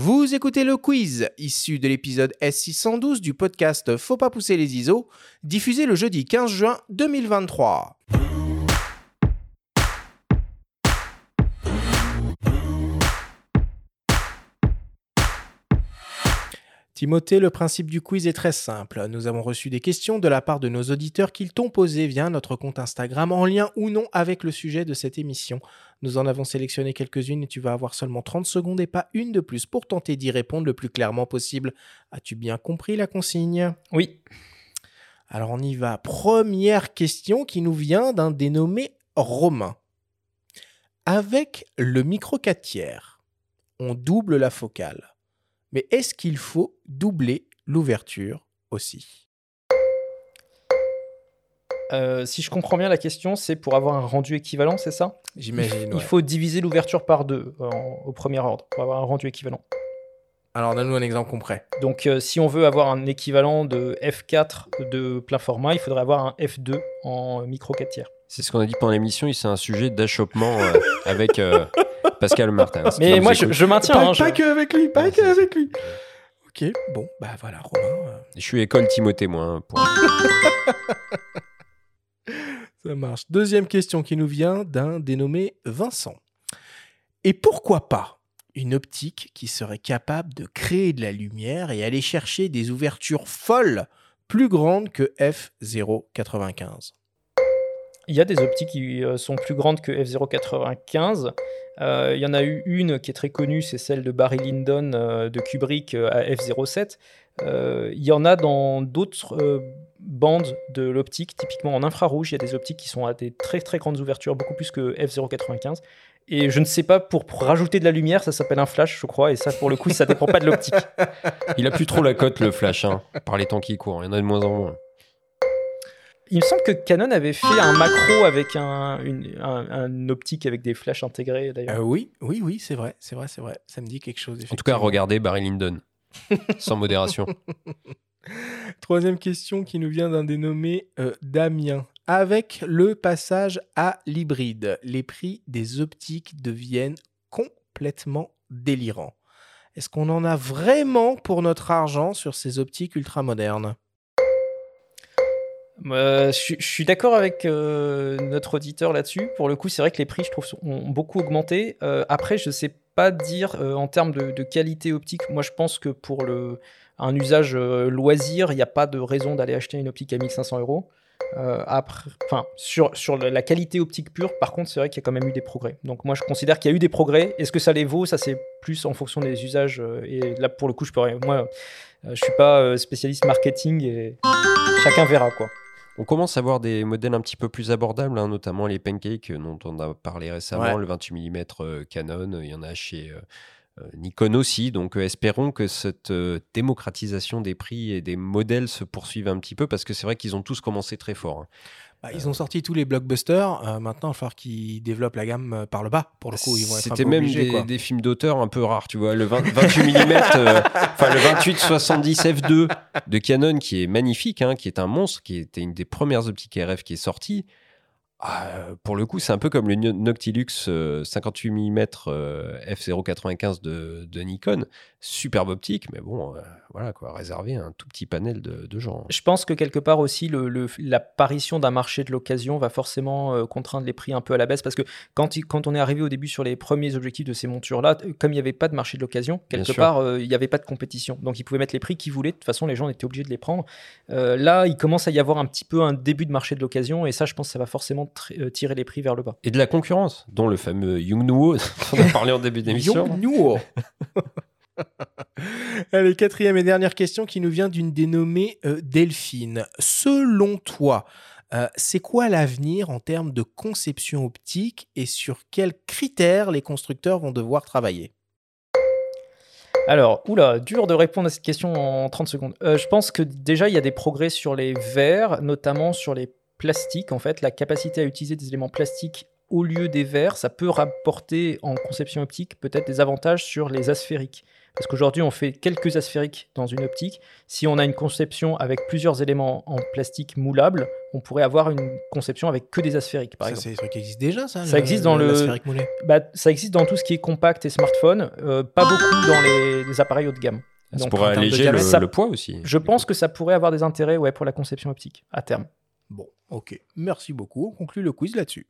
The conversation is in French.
Vous écoutez le quiz, issu de l'épisode S612 du podcast Faut pas pousser les ISO, diffusé le jeudi 15 juin 2023. Timothée, le principe du quiz est très simple. Nous avons reçu des questions de la part de nos auditeurs qu'ils t'ont posées via notre compte Instagram en lien ou non avec le sujet de cette émission. Nous en avons sélectionné quelques-unes et tu vas avoir seulement 30 secondes et pas une de plus pour tenter d'y répondre le plus clairement possible. As-tu bien compris la consigne? Oui. Alors on y va. Première question qui nous vient d'un dénommé Romain. Avec le micro 4 tiers, on double la focale. Mais est-ce qu'il faut doubler l'ouverture aussi? Euh, si je comprends bien la question, c'est pour avoir un rendu équivalent, c'est ça? J'imagine. Il ouais. faut diviser l'ouverture par deux en- au premier ordre pour avoir un rendu équivalent. Alors donne-nous un exemple concret. Donc euh, si on veut avoir un équivalent de F4 de plein format, il faudrait avoir un F2 en micro 4 tiers. C'est ce qu'on a dit pendant l'émission, c'est un sujet d'achoppement euh, avec euh, Pascal Martin. Mais moi, je, maintiens. Pas, hein, pas je- que avec lui, pas Ouais, que avec lui. Ok, bon, bah voilà, Romain. euh, Je suis école Timothée, moi. hein, pour- Ça marche. Deuxième question qui nous vient d'un dénommé Vincent. Et pourquoi pas une optique qui serait capable de créer de la lumière et aller chercher des ouvertures folles plus grandes que f095 Il y a des optiques qui euh, sont plus grandes que f095. Euh, il y en a eu une qui est très connue, c'est celle de Barry Lyndon euh, de Kubrick euh, à f07. Euh, il y en a dans d'autres bandes de l'optique, typiquement en infrarouge, il y a des optiques qui sont à des très très grandes ouvertures, beaucoup plus que f095. Et je ne sais pas, pour, rajouter de la lumière, ça s'appelle un flash, je crois, et ça, pour le coup, ça dépend pas de l'optique. Il a plus trop la cote, le flash, hein, par les temps qui courent. Il y en a de moins en moins. Il me semble que Canon avait fait un macro avec un, une, un- un optique avec des flashs intégrés, d'ailleurs. Euh, Oui, oui, oui, c'est vrai, c'est vrai, c'est vrai. Ça me dit quelque chose. En tout cas, regardez Barry Lyndon. Sans modération. Troisième question qui nous vient d'un dénommé euh, Damien. Avec le passage à l'hybride, les prix des optiques deviennent complètement délirants. Est-ce qu'on en a vraiment pour notre argent sur ces optiques ultramodernes? Euh, je, suis- d'accord avec euh, notre auditeur là-dessus. Pour le coup, c'est vrai que les prix, je trouve, ont beaucoup augmenté. Euh, après, je sais pas dire en termes de, qualité optique. Moi, je pense que pour un usage loisir, il n'y a pas de raison d'aller acheter une optique à 1500 euros. Enfin, sur, la qualité optique pure, par contre, c'est vrai qu'il y a quand même eu des progrès. Donc, moi, je considère qu'il y a eu des progrès. Est-ce que ça les vaut? Ça, c'est plus en fonction des usages. et là, pour le coup, je peux rien- Moi, je suis pas spécialiste marketing et chacun verra, quoi. On commence à voir des modèles un petit peu plus abordables, hein, notamment les pancakes euh, dont on a parlé récemment, Ouais. le 28 mm euh, Canon, euh, il y en a chez Nikon aussi. Donc euh, espérons que cette euh, démocratisation des prix et des modèles se poursuive un petit peu, parce que c'est vrai qu'ils ont tous commencé très fort. hein. Bah, Ils ont sorti tous les blockbusters. euh, maintenant, il va falloir qu'ils développent la gamme euh, par le bas. Pour le coup, ils vont C'était même obligés, des, quoi. des films d'auteur un peu rares, tu vois. Le 20 28 mm, euh, enfin le 28-70 f2 de Canon qui est magnifique, hein, qui est un monstre, qui était une des premières optiques RF qui est sortie. Ah, pour le coup, c'est un peu comme le No- Noctilux euh, 58 mm euh, f095 de, de Nikon. Superbe optique, mais bon, euh, voilà quoi, réservé à un tout petit panel de, de gens. Je pense que quelque part aussi, l'apparition d'un marché de l'occasion va forcément euh, contraindre les prix un peu à la baisse parce que quand, il- quand on est arrivé au début sur les premiers objectifs de ces montures-là, euh, comme il n'y avait pas de marché de l'occasion, quelque part, euh, il n'y avait pas de compétition. Donc ils pouvaient mettre les prix qu'ils voulaient. De toute façon, les gens étaient obligés de les prendre. Là, il commence à y avoir un petit peu un début de marché de l'occasion et ça, je pense que ça va forcément euh, tirer les prix vers le bas. Et de la concurrence, dont le fameux Yongnuo, dont on a parlé en début d'émission. Yongnuo. Allez, quatrième et dernière question qui nous vient d'une dénommée euh, Delphine. Selon toi, euh, c'est quoi l'avenir en termes de conception optique et sur quels critères les constructeurs vont devoir travailler? Alors, oula, dur de répondre à cette question en 30 secondes. Euh, je pense que déjà, il y a des progrès sur les verres, notamment sur les plastiques. En fait, la capacité à utiliser des éléments plastiques au lieu des verres, ça peut rapporter en conception optique peut-être des avantages sur les asphériques. Parce qu'aujourd'hui, on fait quelques asphériques dans une optique. Si on a une conception avec plusieurs éléments en plastique moulable, on pourrait avoir une conception avec que des asphériques, par Ça, exemple. c'est des trucs qui existent déjà, ça Ça le- existe dans le- moulé Bah, ça existe dans tout ce qui est compact et smartphone, euh, pas beaucoup dans les, les appareils haut de gamme. Ça Donc, pourrait alléger le, ça- le poids aussi. Je pense que ça pourrait avoir des intérêts ouais, pour la conception optique à terme. Bon, ok. Merci beaucoup. On conclut le quiz là-dessus.